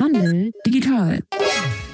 Handel digital.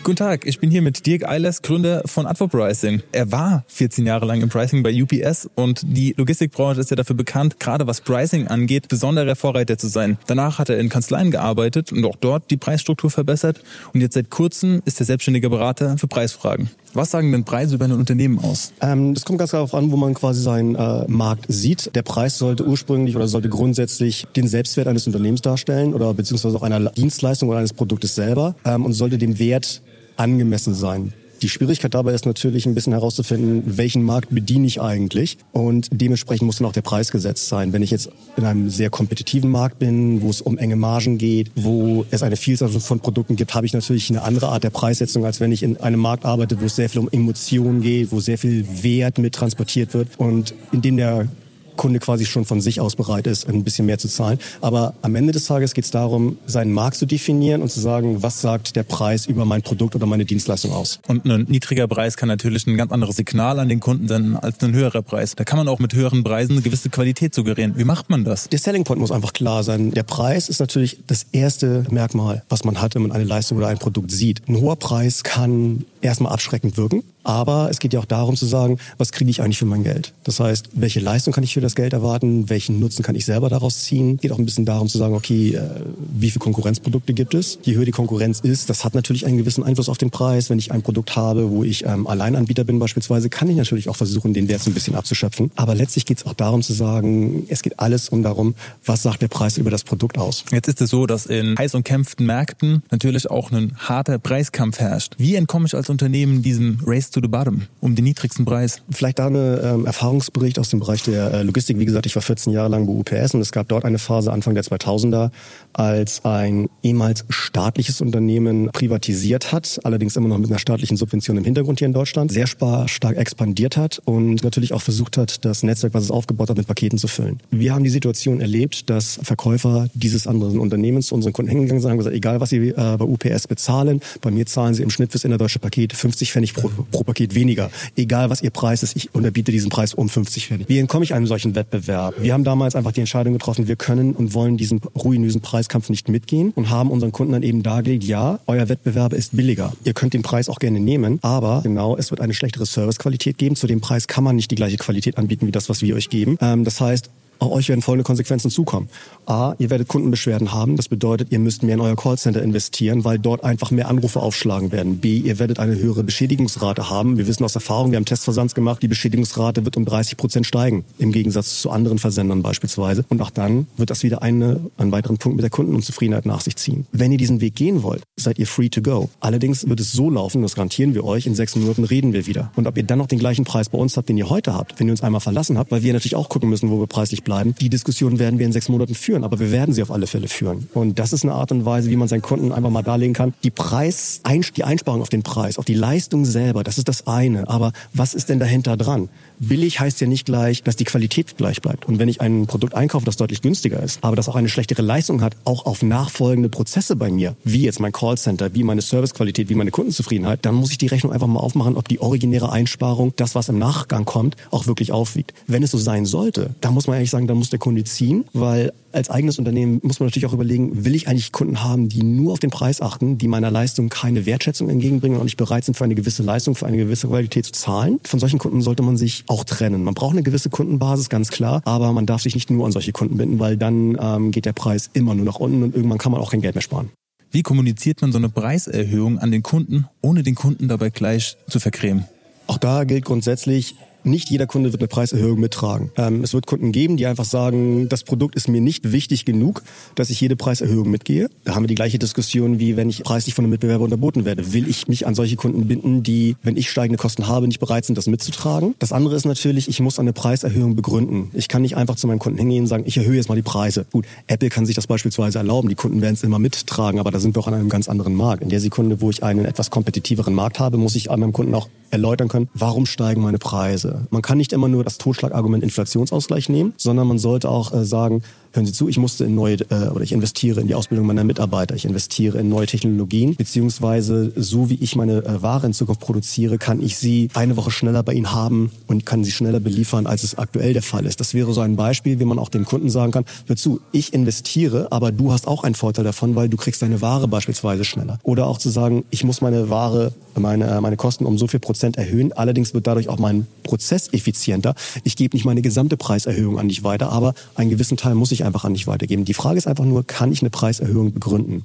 Guten Tag, ich bin hier mit Dirk Eilers, Gründer von Adverpricing. Er war 14 Jahre lang im Pricing bei UPS und die Logistikbranche ist ja dafür bekannt, gerade was Pricing angeht, besonderer Vorreiter zu sein. Danach hat er in Kanzleien gearbeitet und auch dort die Preisstruktur verbessert und jetzt seit kurzem ist er selbstständiger Berater für Preisfragen. Was sagen denn Preise über ein Unternehmen aus? Ähm, das kommt ganz darauf an, wo man quasi seinen äh, Markt sieht. Der Preis sollte ursprünglich oder sollte grundsätzlich den Selbstwert eines Unternehmens darstellen oder beziehungsweise auch einer Dienstleistung oder eines Produktes selber ähm, und sollte dem Wert angemessen sein. Die Schwierigkeit dabei ist natürlich ein bisschen herauszufinden, welchen Markt bediene ich eigentlich und dementsprechend muss dann auch der Preis gesetzt sein. Wenn ich jetzt in einem sehr kompetitiven Markt bin, wo es um enge Margen geht, wo es eine Vielzahl von Produkten gibt, habe ich natürlich eine andere Art der Preissetzung, als wenn ich in einem Markt arbeite, wo es sehr viel um Emotionen geht, wo sehr viel Wert mit transportiert wird und in dem der Kunde quasi schon von sich aus bereit ist, ein bisschen mehr zu zahlen. Aber am Ende des Tages geht es darum, seinen Markt zu definieren und zu sagen, was sagt der Preis über mein Produkt oder meine Dienstleistung aus. Und ein niedriger Preis kann natürlich ein ganz anderes Signal an den Kunden senden als ein höherer Preis. Da kann man auch mit höheren Preisen eine gewisse Qualität suggerieren. Wie macht man das? Der Selling Point muss einfach klar sein. Der Preis ist natürlich das erste Merkmal, was man hat, wenn man eine Leistung oder ein Produkt sieht. Ein hoher Preis kann erstmal abschreckend wirken. Aber es geht ja auch darum zu sagen, was kriege ich eigentlich für mein Geld? Das heißt, welche Leistung kann ich für das Geld erwarten? Welchen Nutzen kann ich selber daraus ziehen? Es geht auch ein bisschen darum zu sagen, okay, äh, wie viele Konkurrenzprodukte gibt es? Je höher die Konkurrenz ist, das hat natürlich einen gewissen Einfluss auf den Preis. Wenn ich ein Produkt habe, wo ich ähm, Alleinanbieter bin beispielsweise, kann ich natürlich auch versuchen, den Wert so ein bisschen abzuschöpfen. Aber letztlich geht es auch darum zu sagen, es geht alles um darum, was sagt der Preis über das Produkt aus? Jetzt ist es so, dass in heiß umkämpften Märkten natürlich auch ein harter Preiskampf herrscht. Wie entkomme ich als Unternehmen diesem Race to the bottom, um den niedrigsten Preis? Vielleicht da eine ähm, Erfahrungsbericht aus dem Bereich der äh, Logistik. Wie gesagt, ich war 14 Jahre lang bei UPS und es gab dort eine Phase Anfang der 2000er, als ein ehemals staatliches Unternehmen privatisiert hat, allerdings immer noch mit einer staatlichen Subvention im Hintergrund hier in Deutschland, sehr stark expandiert hat und natürlich auch versucht hat, das Netzwerk, was es aufgebaut hat, mit Paketen zu füllen. Wir haben die Situation erlebt, dass Verkäufer dieses anderen Unternehmens zu unseren Kunden hingegangen sind und gesagt, egal was sie äh, bei UPS bezahlen, bei mir zahlen sie im Schnitt fürs innerdeutsche Paket 50 Pfennig pro, pro Paket weniger. Egal was ihr Preis ist, ich unterbiete diesen Preis um 50 Pfennig. Wie entkomme ich einem solchen Wettbewerb? Wir haben damals einfach die Entscheidung getroffen, wir können und wollen diesen ruinösen Preiskampf nicht mitgehen und haben unseren Kunden dann eben dargelegt, ja, euer Wettbewerber ist billiger. Ihr könnt den Preis auch gerne nehmen, aber genau, es wird eine schlechtere Servicequalität geben. Zu dem Preis kann man nicht die gleiche Qualität anbieten wie das, was wir euch geben. Ähm, das heißt, auch euch werden folgende Konsequenzen zukommen. A, ihr werdet Kundenbeschwerden haben. Das bedeutet, ihr müsst mehr in euer Callcenter investieren, weil dort einfach mehr Anrufe aufschlagen werden. B, ihr werdet eine höhere Beschädigungsrate haben. Wir wissen aus Erfahrung, wir haben Testversands gemacht, die Beschädigungsrate wird um 30 Prozent steigen, im Gegensatz zu anderen Versendern beispielsweise. Und auch dann wird das wieder eine, einen weiteren Punkt mit der Kundenunzufriedenheit nach sich ziehen. Wenn ihr diesen Weg gehen wollt, seid ihr free to go. Allerdings wird es so laufen, das garantieren wir euch, in sechs Minuten reden wir wieder. Und ob ihr dann noch den gleichen Preis bei uns habt, den ihr heute habt, wenn ihr uns einmal verlassen habt, weil wir natürlich auch gucken müssen, wo wir preislich bleiben, die Diskussion werden wir in sechs Monaten führen, aber wir werden sie auf alle Fälle führen. Und das ist eine Art und Weise, wie man seinen Kunden einfach mal darlegen kann. Die Preis, die Einsparung auf den Preis, auf die Leistung selber, das ist das eine. Aber was ist denn dahinter dran? Billig heißt ja nicht gleich, dass die Qualität gleich bleibt. Und wenn ich ein Produkt einkaufe, das deutlich günstiger ist, aber das auch eine schlechtere Leistung hat, auch auf nachfolgende Prozesse bei mir, wie jetzt mein Callcenter, wie meine Servicequalität, wie meine Kundenzufriedenheit, dann muss ich die Rechnung einfach mal aufmachen, ob die originäre Einsparung, das was im Nachgang kommt, auch wirklich aufwiegt. Wenn es so sein sollte, dann muss man ehrlich sagen, dann muss der Kunde ziehen, weil als eigenes Unternehmen muss man natürlich auch überlegen, will ich eigentlich Kunden haben, die nur auf den Preis achten, die meiner Leistung keine Wertschätzung entgegenbringen und nicht bereit sind, für eine gewisse Leistung, für eine gewisse Qualität zu zahlen. Von solchen Kunden sollte man sich auch trennen. Man braucht eine gewisse Kundenbasis, ganz klar, aber man darf sich nicht nur an solche Kunden binden, weil dann ähm, geht der Preis immer nur nach unten und irgendwann kann man auch kein Geld mehr sparen. Wie kommuniziert man so eine Preiserhöhung an den Kunden, ohne den Kunden dabei gleich zu vergrämen? Auch da gilt grundsätzlich, nicht jeder Kunde wird eine Preiserhöhung mittragen. Ähm, es wird Kunden geben, die einfach sagen, das Produkt ist mir nicht wichtig genug, dass ich jede Preiserhöhung mitgehe. Da haben wir die gleiche Diskussion, wie wenn ich preislich von einem Mitbewerber unterboten werde. Will ich mich an solche Kunden binden, die, wenn ich steigende Kosten habe, nicht bereit sind, das mitzutragen? Das andere ist natürlich, ich muss eine Preiserhöhung begründen. Ich kann nicht einfach zu meinen Kunden hingehen und sagen, ich erhöhe jetzt mal die Preise. Gut, Apple kann sich das beispielsweise erlauben. Die Kunden werden es immer mittragen, aber da sind wir auch an einem ganz anderen Markt. In der Sekunde, wo ich einen etwas kompetitiveren Markt habe, muss ich an meinem Kunden auch erläutern können, warum steigen meine Preise. Man kann nicht immer nur das Totschlagargument Inflationsausgleich nehmen, sondern man sollte auch äh, sagen, hören Sie zu, ich musste in neue äh, oder ich investiere in die Ausbildung meiner Mitarbeiter, ich investiere in neue Technologien, beziehungsweise so wie ich meine äh, Ware in Zukunft produziere, kann ich sie eine Woche schneller bei Ihnen haben und kann sie schneller beliefern, als es aktuell der Fall ist. Das wäre so ein Beispiel, wie man auch dem Kunden sagen kann, hör zu, ich investiere, aber du hast auch einen Vorteil davon, weil du kriegst deine Ware beispielsweise schneller. Oder auch zu sagen, ich muss meine Ware, meine, meine Kosten um so viel Prozent erhöhen, allerdings wird dadurch auch mein Prozess effizienter. Ich gebe nicht meine gesamte Preiserhöhung an dich weiter, aber einen gewissen Teil muss ich einfach an dich weitergeben. Die Frage ist einfach nur, kann ich eine Preiserhöhung begründen?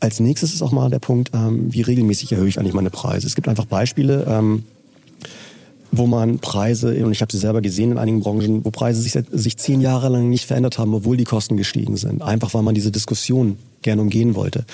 Als nächstes ist auch mal der Punkt, ähm, wie regelmäßig erhöhe ich eigentlich meine Preise. Es gibt einfach Beispiele, ähm, wo man Preise, und ich habe sie selber gesehen in einigen Branchen, wo Preise sich, sich zehn Jahre lang nicht verändert haben, obwohl die Kosten gestiegen sind. Einfach weil man diese Diskussion gerne umgehen wollte.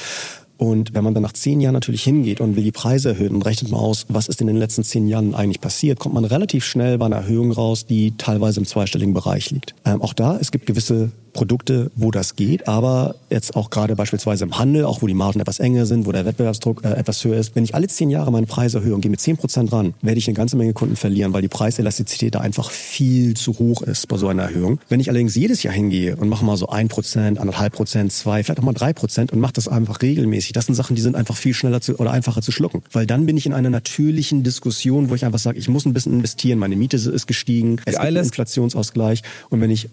Und wenn man dann nach zehn Jahren natürlich hingeht und will die Preise erhöhen und rechnet mal aus, was ist in den letzten zehn Jahren eigentlich passiert, kommt man relativ schnell bei einer Erhöhung raus, die teilweise im zweistelligen Bereich liegt. Ähm, auch da, es gibt gewisse Produkte, wo das geht, aber jetzt auch gerade beispielsweise im Handel, auch wo die Margen etwas enger sind, wo der Wettbewerbsdruck äh, etwas höher ist. Wenn ich alle zehn Jahre meine Preise erhöhe und gehe mit zehn Prozent ran, werde ich eine ganze Menge Kunden verlieren, weil die Preiselastizität da einfach viel zu hoch ist bei so einer Erhöhung. Wenn ich allerdings jedes Jahr hingehe und mache mal so ein Prozent, anderthalb Prozent, zwei, vielleicht auch mal drei Prozent und mache das einfach regelmäßig, das sind Sachen, die sind einfach viel schneller zu, oder einfacher zu schlucken, weil dann bin ich in einer natürlichen Diskussion, wo ich einfach sage, ich muss ein bisschen investieren, meine Miete ist gestiegen, es gibt einen Inflationsausgleich und wenn ich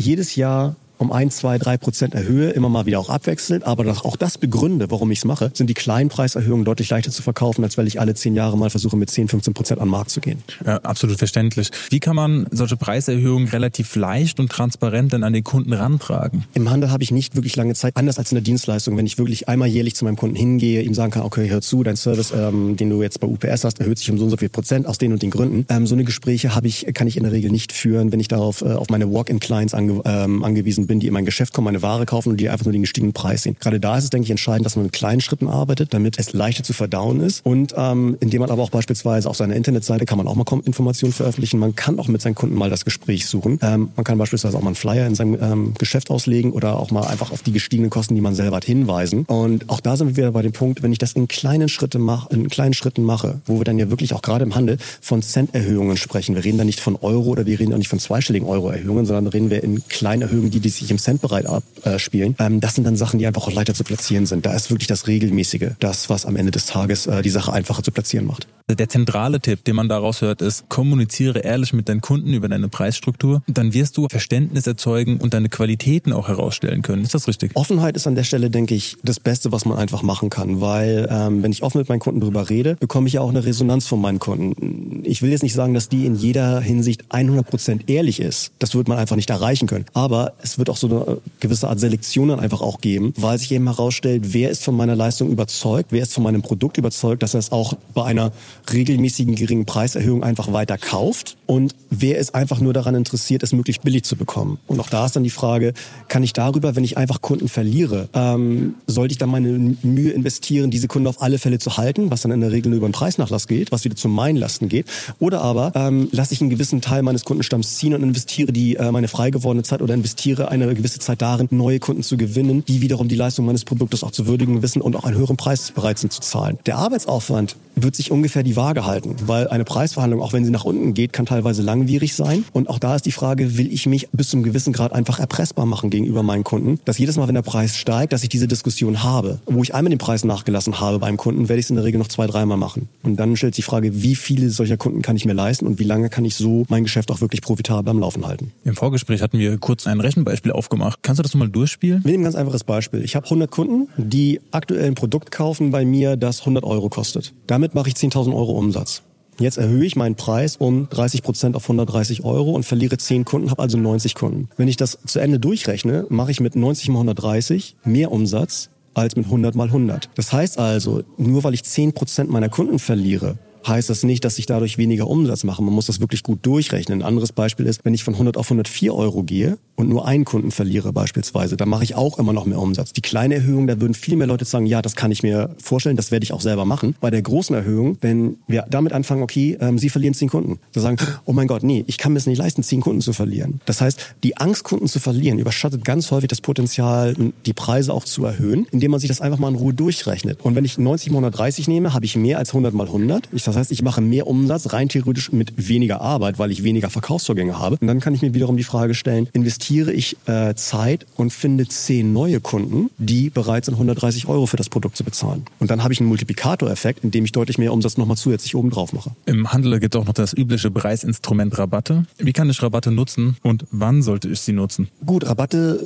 jedes Jahr um ein, zwei, drei Prozent erhöhe, immer mal wieder auch abwechselnd, aber auch das begründe, warum ich es mache, sind die kleinen Preiserhöhungen deutlich leichter zu verkaufen, als wenn ich alle zehn Jahre mal versuche, mit 10, 15 Prozent an den Markt zu gehen. Ja, absolut verständlich. Wie kann man solche Preiserhöhungen relativ leicht und transparent dann an den Kunden rantragen? Im Handel habe ich nicht wirklich lange Zeit, anders als in der Dienstleistung, wenn ich wirklich einmal jährlich zu meinem Kunden hingehe, ihm sagen kann, okay, hör zu, dein Service, ähm, den du jetzt bei UPS hast, erhöht sich um so und so viel Prozent aus den und den Gründen. Ähm, so eine Gespräche habe ich, kann ich in der Regel nicht führen, wenn ich darauf äh, auf meine Walk-in-Clients ange, ähm, angewiesen bin, die in mein Geschäft kommen meine Ware kaufen und die einfach nur den gestiegenen Preis sehen. Gerade da ist es, denke ich, entscheidend, dass man mit kleinen Schritten arbeitet, damit es leichter zu verdauen ist und ähm, indem man aber auch beispielsweise auf seiner Internetseite kann man auch mal Informationen veröffentlichen. Man kann auch mit seinen Kunden mal das Gespräch suchen. Ähm, man kann beispielsweise auch mal einen Flyer in seinem ähm, Geschäft auslegen oder auch mal einfach auf die gestiegenen Kosten, die man selber hat, hinweisen. Und auch da sind wir wieder bei dem Punkt, wenn ich das in kleinen Schritten mache, in kleinen Schritten mache, wo wir dann ja wirklich auch gerade im Handel von Centerhöhungen sprechen. Wir reden da nicht von Euro oder wir reden auch nicht von zweistelligen Euro-Erhöhungen, sondern reden wir in kleinen Erhöhungen, die, die sich im Centbereich abspielen. Ähm, das sind dann Sachen, die einfach auch leichter zu platzieren sind. Da ist wirklich das Regelmäßige, das, was am Ende des Tages äh, die Sache einfacher zu platzieren macht. Der zentrale Tipp, den man daraus hört, ist, kommuniziere ehrlich mit deinen Kunden über deine Preisstruktur. Dann wirst du Verständnis erzeugen und deine Qualitäten auch herausstellen können. Ist das richtig? Offenheit ist an der Stelle, denke ich, das Beste, was man einfach machen kann, weil ähm, wenn ich offen mit meinen Kunden darüber rede, bekomme ich ja auch eine Resonanz von meinen Kunden. Ich will jetzt nicht sagen, dass die in jeder Hinsicht 100% ehrlich ist. Das wird man einfach nicht erreichen können. Aber es wird auch so eine gewisse Art Selektion dann einfach auch geben, weil sich eben herausstellt, wer ist von meiner Leistung überzeugt, wer ist von meinem Produkt überzeugt, dass er es auch bei einer regelmäßigen geringen Preiserhöhung einfach weiter kauft und wer ist einfach nur daran interessiert, es möglichst billig zu bekommen. Und auch da ist dann die Frage, kann ich darüber, wenn ich einfach Kunden verliere, ähm, sollte ich dann meine Mühe investieren, diese Kunden auf alle Fälle zu halten, was dann in der Regel nur über den Preisnachlass geht, was wieder zu meinen Lasten geht, oder aber ähm, lasse ich einen gewissen Teil meines Kundenstamms ziehen und investiere die äh, meine frei gewordene Zeit oder investiere eine gewisse Zeit darin, neue Kunden zu gewinnen, die wiederum die Leistung meines Produktes auch zu würdigen wissen und auch einen höheren Preis bereit sind zu zahlen. Der Arbeitsaufwand wird sich ungefähr die Waage halten, weil eine Preisverhandlung, auch wenn sie nach unten geht, kann teilweise langwierig sein. Und auch da ist die Frage, will ich mich bis zu einem gewissen Grad einfach erpressbar machen gegenüber meinen Kunden, dass jedes Mal, wenn der Preis steigt, dass ich diese Diskussion habe. Wo ich einmal den Preis nachgelassen habe beim Kunden, werde ich es in der Regel noch zwei, dreimal machen. Und dann stellt sich die Frage, wie viele solcher Kunden kann ich mir leisten und wie lange kann ich so mein Geschäft auch wirklich profitabel am Laufen halten. Im Vorgespräch hatten wir kurz ein Rechenbeispiel aufgemacht. Kannst du das mal durchspielen? Wir nehmen ein ganz einfaches Beispiel. Ich habe 100 Kunden, die aktuell ein Produkt kaufen bei mir, das 100 Euro kostet. Damit mache ich 10.000 Euro Umsatz. Jetzt erhöhe ich meinen Preis um 30 Prozent auf 130 Euro und verliere 10 Kunden, habe also 90 Kunden. Wenn ich das zu Ende durchrechne, mache ich mit 90 mal 130 mehr Umsatz als mit 100 mal 100. Das heißt also, nur weil ich 10 Prozent meiner Kunden verliere, heißt das nicht, dass ich dadurch weniger Umsatz mache. Man muss das wirklich gut durchrechnen. Ein anderes Beispiel ist, wenn ich von 100 auf 104 Euro gehe und nur einen Kunden verliere beispielsweise, dann mache ich auch immer noch mehr Umsatz. Die kleine Erhöhung, da würden viel mehr Leute sagen, ja, das kann ich mir vorstellen, das werde ich auch selber machen. Bei der großen Erhöhung, wenn wir damit anfangen, okay, ähm, Sie verlieren zehn Kunden, da sagen, oh mein Gott, nee, ich kann mir es nicht leisten, zehn Kunden zu verlieren. Das heißt, die Angst, Kunden zu verlieren, überschattet ganz häufig das Potenzial, die Preise auch zu erhöhen, indem man sich das einfach mal in Ruhe durchrechnet. Und wenn ich 90 mal 130 nehme, habe ich mehr als 100 mal 100. Ich Das heißt, ich mache mehr Umsatz rein theoretisch mit weniger Arbeit, weil ich weniger Verkaufsvorgänge habe. Und dann kann ich mir wiederum die Frage stellen, investiere ich äh, Zeit und finde zehn neue Kunden, die bereit sind, 130 Euro für das Produkt zu bezahlen. Und dann habe ich einen Multiplikatoreffekt, indem ich deutlich mehr Umsatz nochmal zusätzlich oben drauf mache. Im Handel gibt es auch noch das übliche Preisinstrument Rabatte. Wie kann ich Rabatte nutzen und wann sollte ich sie nutzen? Gut, Rabatte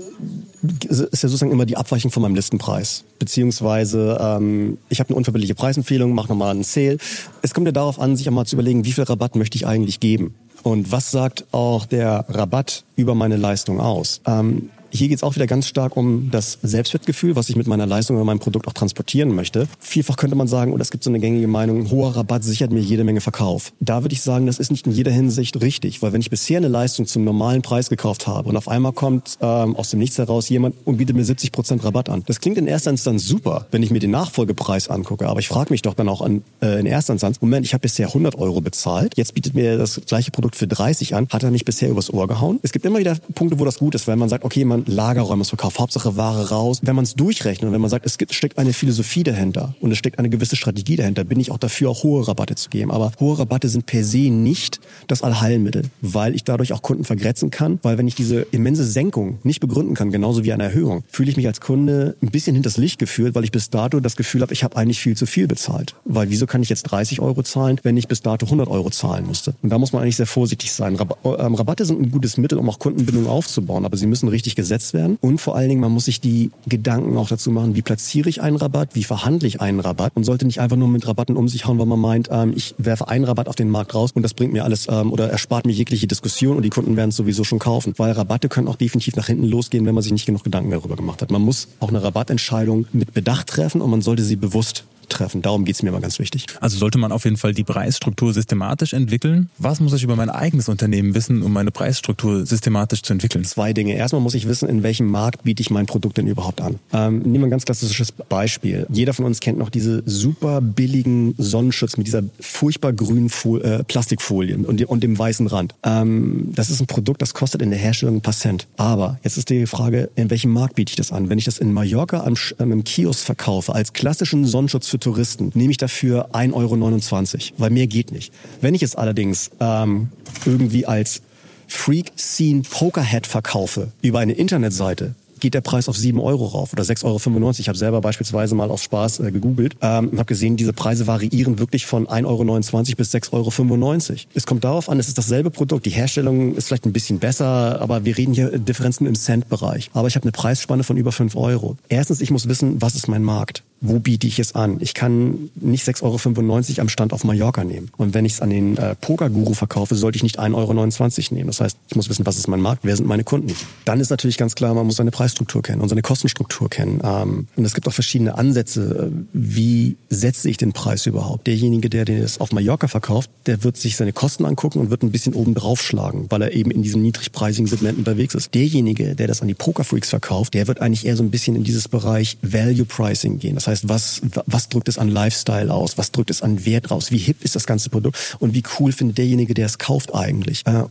ist ja sozusagen immer die Abweichung von meinem Listenpreis. Beziehungsweise ähm, ich habe eine unverbindliche Preisempfehlung, mache nochmal einen Sale. Es kommt ja darauf an, sich einmal zu überlegen, wie viel Rabatt möchte ich eigentlich geben. Und was sagt auch der Rabatt über meine Leistung aus? Ähm, hier geht es auch wieder ganz stark um das Selbstwertgefühl, was ich mit meiner Leistung oder meinem Produkt auch transportieren möchte. Vielfach könnte man sagen, oder es gibt so eine gängige Meinung, hoher Rabatt sichert mir jede Menge Verkauf. Da würde ich sagen, das ist nicht in jeder Hinsicht richtig, weil wenn ich bisher eine Leistung zum normalen Preis gekauft habe und auf einmal kommt ähm, aus dem Nichts heraus jemand und bietet mir 70 Prozent Rabatt an. Das klingt in erster Instanz super, wenn ich mir den Nachfolgepreis angucke, aber ich frage mich doch dann auch an, äh, in erster Instanz, Moment, ich habe bisher 100 Euro bezahlt, jetzt bietet mir das gleiche Produkt für 30 an, hat er mich bisher übers Ohr gehauen? Es gibt immer wieder Punkte, wo das gut ist, wenn man sagt, okay, man Lagerräumungsverkauf, Hauptsache Ware raus. Wenn man es durchrechnet und wenn man sagt, es steckt eine Philosophie dahinter und es steckt eine gewisse Strategie dahinter, bin ich auch dafür, auch hohe Rabatte zu geben. Aber hohe Rabatte sind per se nicht das Allheilmittel, weil ich dadurch auch Kunden vergrätzen kann, weil wenn ich diese immense Senkung nicht begründen kann, genauso wie eine Erhöhung, fühle ich mich als Kunde ein bisschen hinters Licht geführt, weil ich bis dato das Gefühl habe, ich habe eigentlich viel zu viel bezahlt. Weil wieso kann ich jetzt 30 Euro zahlen, wenn ich bis dato 100 Euro zahlen musste? Und da muss man eigentlich sehr vorsichtig sein. Ähm, Rabatte sind ein gutes Mittel, um auch Kundenbindung aufzubauen, aber sie müssen richtig gesetzt werden und vor allen Dingen, man muss sich die Gedanken auch dazu machen, wie platziere ich einen Rabatt, wie verhandle ich einen Rabatt und sollte nicht einfach nur mit Rabatten um sich hauen, weil man meint, ähm, ich werfe einen Rabatt auf den Markt raus und das bringt mir alles ähm, oder erspart mir jegliche Diskussion und die Kunden werden es sowieso schon kaufen, weil Rabatte können auch definitiv nach hinten losgehen, wenn man sich nicht genug Gedanken darüber gemacht hat. Man muss auch eine Rabattentscheidung mit Bedacht treffen und man sollte sie bewusst treffen. Darum geht es mir immer ganz wichtig. Also sollte man auf jeden Fall die Preisstruktur systematisch entwickeln. Was muss ich über mein eigenes Unternehmen wissen, um meine Preisstruktur systematisch zu entwickeln? Zwei Dinge. Erstmal muss ich wissen, in welchem Markt biete ich mein Produkt denn überhaupt an. Ähm, nehmen wir ein ganz klassisches Beispiel. Jeder von uns kennt noch diese super billigen Sonnenschutz mit dieser furchtbar grünen Fol äh, Plastikfolie und, und, dem weißen Rand. Ähm, das ist ein Produkt, das kostet in der Herstellung ein paar Cent. Aber jetzt ist die Frage, in welchem Markt biete ich das an? Wenn ich das in Mallorca am, ähm, Kiosk verkaufe als klassischen Sonnenschutz für Touristen, nehme ich dafür 1,29 Euro, weil mehr geht nicht. Wenn ich es allerdings ähm, irgendwie als Freak Scene Pokerhead verkaufe über eine Internetseite, geht der Preis auf 7 Euro rauf oder 6,95 Euro. Ich habe selber beispielsweise mal aus Spaß äh, gegoogelt ähm, und habe gesehen, diese Preise variieren wirklich von 1,29 Euro bis 6,95 Euro. Es kommt darauf an, es ist dasselbe Produkt. Die Herstellung ist vielleicht ein bisschen besser, aber wir reden hier Differenzen im Cent-Bereich. Aber ich habe eine Preisspanne von über 5 Euro. Erstens, ich muss wissen, was ist mein Markt? Wo biete ich es an? Ich kann nicht 6,95 Euro am Stand auf Mallorca nehmen. Und wenn ich es an den äh, Pokerguru verkaufe, sollte ich nicht 1,29 Euro nehmen. Das heißt, ich muss wissen, was ist mein Markt, wer sind meine Kunden. Dann ist natürlich ganz klar, man muss seine Preisstruktur kennen und seine Kostenstruktur kennen. Ähm, und es gibt auch verschiedene Ansätze. Äh, wie setze ich den Preis überhaupt? Derjenige, der das auf Mallorca verkauft, der wird sich seine Kosten angucken und wird ein bisschen oben drauf schlagen, weil er eben in diesem niedrigpreisigen Segment unterwegs ist. Derjenige, der das an die Pokerfreaks verkauft, der wird eigentlich eher so ein bisschen in dieses Bereich Value Pricing gehen. Das heißt, heißt, was, was drückt es an Lifestyle aus? Was drückt es an Wert raus? Wie hip ist das ganze Produkt? Und wie cool findet derjenige, der es kauft eigentlich? Äh,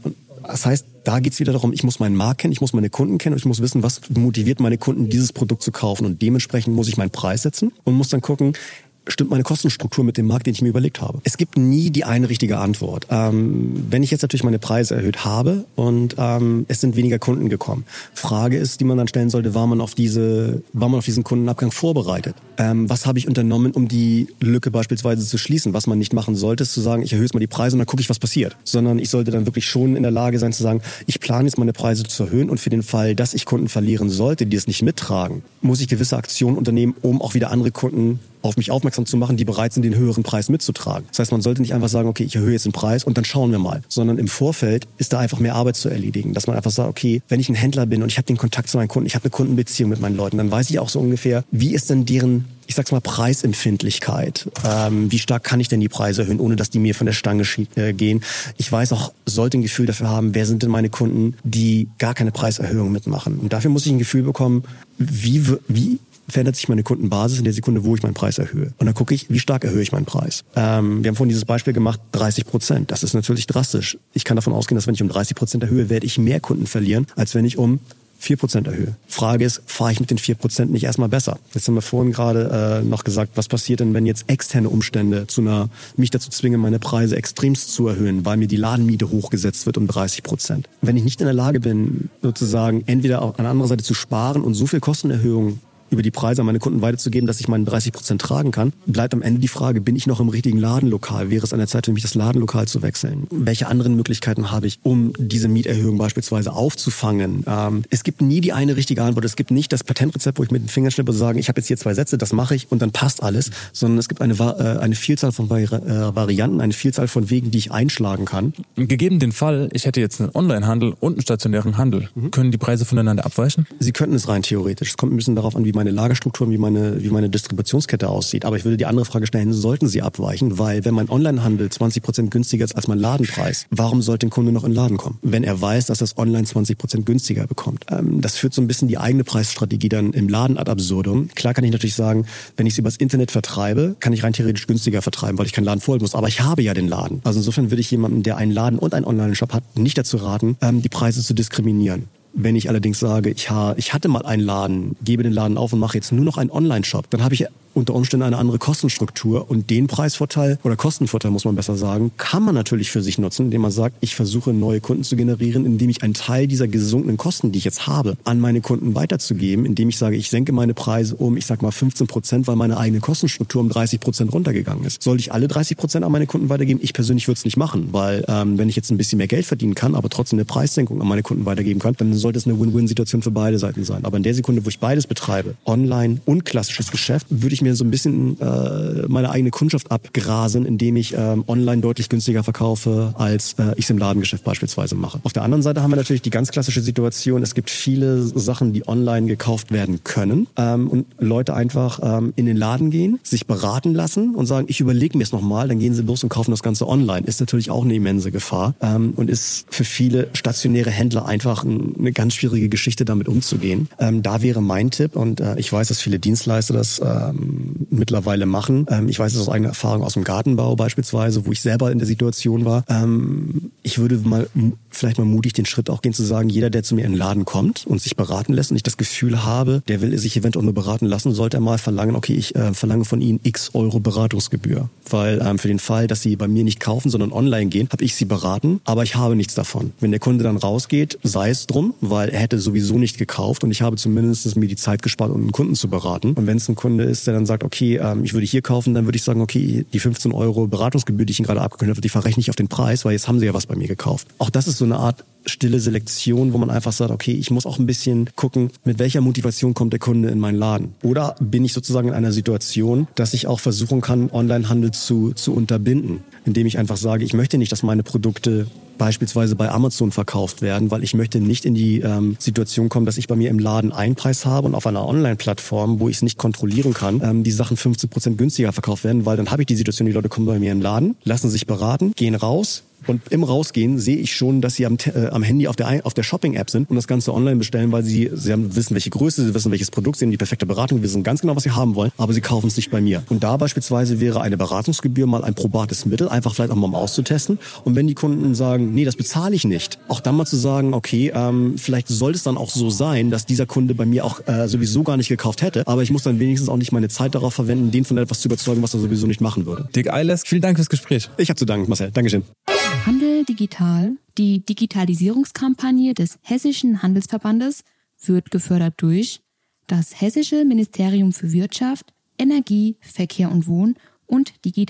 das heißt, da geht's wieder darum, ich muss meinen Markt kennen, ich muss meine Kunden kennen und ich muss wissen, was motiviert meine Kunden, dieses Produkt zu kaufen. Und dementsprechend muss ich meinen Preis setzen und muss dann gucken, stimmt meine Kostenstruktur mit dem Markt, den ich mir überlegt habe. Es gibt nie die eine richtige Antwort. Ähm, wenn ich jetzt natürlich meine Preise erhöht habe und ähm, es sind weniger Kunden gekommen, Frage ist, die man dann stellen sollte, war man auf diese, war man auf diesen Kundenabgang vorbereitet? Ähm, was habe ich unternommen, um die Lücke beispielsweise zu schließen? Was man nicht machen sollte, ist zu sagen, ich erhöhe jetzt mal die Preise und dann gucke ich, was passiert. Sondern ich sollte dann wirklich schon in der Lage sein zu sagen, ich plane jetzt meine Preise zu erhöhen und für den Fall, dass ich Kunden verlieren sollte, die es nicht mittragen, muss ich gewisse Aktionen unternehmen, um auch wieder andere Kunden auf mich aufmerksam zu machen, die bereit sind, den höheren Preis mitzutragen. Das heißt, man sollte nicht einfach sagen, okay, ich erhöhe jetzt den Preis und dann schauen wir mal, sondern im Vorfeld ist da einfach mehr Arbeit zu erledigen, dass man einfach sagt, okay, wenn ich ein Händler bin und ich habe den Kontakt zu meinen Kunden, ich habe eine Kundenbeziehung mit meinen Leuten, dann weiß ich auch so ungefähr, wie ist denn deren ich sag's mal, Preisempfindlichkeit. Ähm, wie stark kann ich denn die Preise erhöhen, ohne dass die mir von der Stange äh, gehen? Ich weiß auch, sollte ein Gefühl dafür haben, wer sind denn meine Kunden, die gar keine Preiserhöhung mitmachen. Und dafür muss ich ein Gefühl bekommen, wie, wie verändert sich meine Kundenbasis in der Sekunde, wo ich meinen Preis erhöhe. Und dann gucke ich, wie stark erhöhe ich meinen Preis. Ähm, wir haben vorhin dieses Beispiel gemacht, 30 Prozent. Das ist natürlich drastisch. Ich kann davon ausgehen, dass wenn ich um 30 Prozent erhöhe, werde ich mehr Kunden verlieren, als wenn ich um vier Prozent erhöhe. Frage ist, fahre ich mit den vier Prozent nicht erstmal besser? Jetzt haben wir vorhin gerade äh, noch gesagt, was passiert denn, wenn jetzt externe Umstände zu einer, mich dazu zwingen, meine Preise extremst zu erhöhen, weil mir die Ladenmiete hochgesetzt wird um 30 Prozent. Wenn ich nicht in der Lage bin, sozusagen entweder an der anderen Seite zu sparen und so viel Kostenerhöhung über die Preise an meine Kunden weiterzugeben, dass ich meinen 30 Prozent tragen kann, bleibt am Ende die Frage, bin ich noch im richtigen Ladenlokal? Wäre es an der Zeit für mich, das Ladenlokal zu wechseln? Welche anderen Möglichkeiten habe ich, um diese Mieterhöhung beispielsweise aufzufangen? Ähm, es gibt nie die eine richtige Antwort. Es gibt nicht das Patentrezept, wo ich mit den Fingern schnippe und sage, ich habe jetzt hier zwei Sätze, das mache ich und dann passt alles, sondern es gibt eine, äh, eine Vielzahl von Vari äh, Varianten, eine Vielzahl von Wegen, die ich einschlagen kann. Gegeben den Fall, ich hätte jetzt einen Online-Handel und einen stationären Handel, mhm. können die Preise voneinander abweichen? Sie könnten es rein theoretisch. Es kommt ein bisschen darauf an, wie meine meine Lagerstruktur, wie meine, wie meine Distributionskette aussieht. Aber ich würde die andere Frage stellen, sollten sie abweichen? Weil wenn mein Onlinehandel 20 Prozent günstiger ist als mein Ladenpreis, warum sollte ein Kunde noch in den Laden kommen? Wenn er weiß, dass er es online 20 Prozent günstiger bekommt. Ähm, das führt so ein bisschen die eigene Preisstrategie dann im Laden ad absurdum. Klar kann ich natürlich sagen, wenn ich es übers Internet vertreibe, kann ich rein theoretisch günstiger vertreiben, weil ich keinen Laden vorhalten muss. Aber ich habe ja den Laden. Also insofern würde ich jemandem, der einen Laden und einen Online-Shop hat, nicht dazu raten, ähm, die Preise zu diskriminieren. Wenn ich allerdings sage, ich, ha, ich hatte mal einen Laden, gebe den Laden auf und mache jetzt nur noch einen Online-Shop, dann habe ich unter Umständen eine andere Kostenstruktur und den Preisvorteil oder Kostenvorteil muss man besser sagen, kann man natürlich für sich nutzen, indem man sagt, ich versuche neue Kunden zu generieren, indem ich einen Teil dieser gesunkenen Kosten, die ich jetzt habe, an meine Kunden weiterzugeben, indem ich sage, ich senke meine Preise um, ich sag mal 15 Prozent, weil meine eigene Kostenstruktur um 30 Prozent runtergegangen ist. Sollte ich alle 30 Prozent an meine Kunden weitergeben? Ich persönlich würde es nicht machen, weil ähm, wenn ich jetzt ein bisschen mehr Geld verdienen kann, aber trotzdem eine Preissenkung an meine Kunden weitergeben kann, dann sollte es eine Win-Win-Situation für beide Seiten sein. Aber in der Sekunde, wo ich beides betreibe, online und klassisches Geschäft, würde ich mir so ein bisschen äh, meine eigene Kundschaft abgrasen, indem ich ähm, online deutlich günstiger verkaufe, als äh, ich es im Ladengeschäft beispielsweise mache. Auf der anderen Seite haben wir natürlich die ganz klassische Situation, es gibt viele Sachen, die online gekauft werden können ähm, und Leute einfach ähm, in den Laden gehen, sich beraten lassen und sagen, ich überlege mir es nochmal, dann gehen sie los und kaufen das Ganze online. Ist natürlich auch eine immense Gefahr ähm, und ist für viele stationäre Händler einfach ein, eine ganz schwierige Geschichte, damit umzugehen. Ähm, da wäre mein Tipp und äh, ich weiß, dass viele Dienstleister das ähm, mittlerweile machen. Ähm, ich weiß es aus eigener Erfahrung aus dem Gartenbau beispielsweise, wo ich selber in der Situation war. Ähm, ich würde mal vielleicht mal mutig den Schritt auch gehen zu sagen, jeder, der zu mir in den Laden kommt und sich beraten lässt und ich das Gefühl habe, der will sich eventuell nur beraten lassen, sollte er mal verlangen, okay, ich äh, verlange von Ihnen x Euro Beratungsgebühr. Weil ähm, für den Fall, dass Sie bei mir nicht kaufen, sondern online gehen, habe ich Sie beraten, aber ich habe nichts davon. Wenn der Kunde dann rausgeht, sei es drum, weil er hätte sowieso nicht gekauft und ich habe zumindest mir die Zeit gespart, um einen Kunden zu beraten. Und wenn es ein Kunde ist, der dann sagt, okay, ähm, ich würde hier kaufen, dann würde ich sagen, okay, die 15 Euro Beratungsgebühr, die ich Ihnen gerade abgekündigt habe, die verrechne ich auf den Preis, weil jetzt haben Sie ja was bei mir gekauft. Auch das ist so eine Art stille Selektion, wo man einfach sagt, okay, ich muss auch ein bisschen gucken, mit welcher Motivation kommt der Kunde in meinen Laden. Oder bin ich sozusagen in einer Situation, dass ich auch versuchen kann, Onlinehandel zu, zu unterbinden, indem ich einfach sage, ich möchte nicht, dass meine Produkte beispielsweise bei Amazon verkauft werden, weil ich möchte nicht in die ähm, Situation kommen, dass ich bei mir im Laden einen Preis habe und auf einer Online-Plattform, wo ich es nicht kontrollieren kann, ähm, die Sachen 15 Prozent günstiger verkauft werden, weil dann habe ich die Situation, die Leute kommen bei mir im Laden, lassen sich beraten, gehen raus, und im Rausgehen sehe ich schon, dass sie am, äh, am Handy auf der, auf der Shopping-App sind und das Ganze online bestellen, weil sie, sie haben, wissen, welche Größe, sie wissen, welches Produkt, sie haben die perfekte Beratung, wir wissen ganz genau, was sie haben wollen, aber sie kaufen es nicht bei mir. Und da beispielsweise wäre eine Beratungsgebühr mal ein probates Mittel, einfach vielleicht auch mal um auszutesten. Und wenn die Kunden sagen, nee, das bezahle ich nicht, auch dann mal zu sagen, okay, ähm, vielleicht sollte es dann auch so sein, dass dieser Kunde bei mir auch äh, sowieso gar nicht gekauft hätte, aber ich muss dann wenigstens auch nicht meine Zeit darauf verwenden, den von etwas zu überzeugen, was er sowieso nicht machen würde. Dick Eilers, vielen Dank fürs Gespräch. Ich habe zu danken, Marcel. Dankeschön. Handel digital. Die Digitalisierungskampagne des Hessischen Handelsverbandes wird gefördert durch das Hessische Ministerium für Wirtschaft, Energie, Verkehr und Wohn und Digital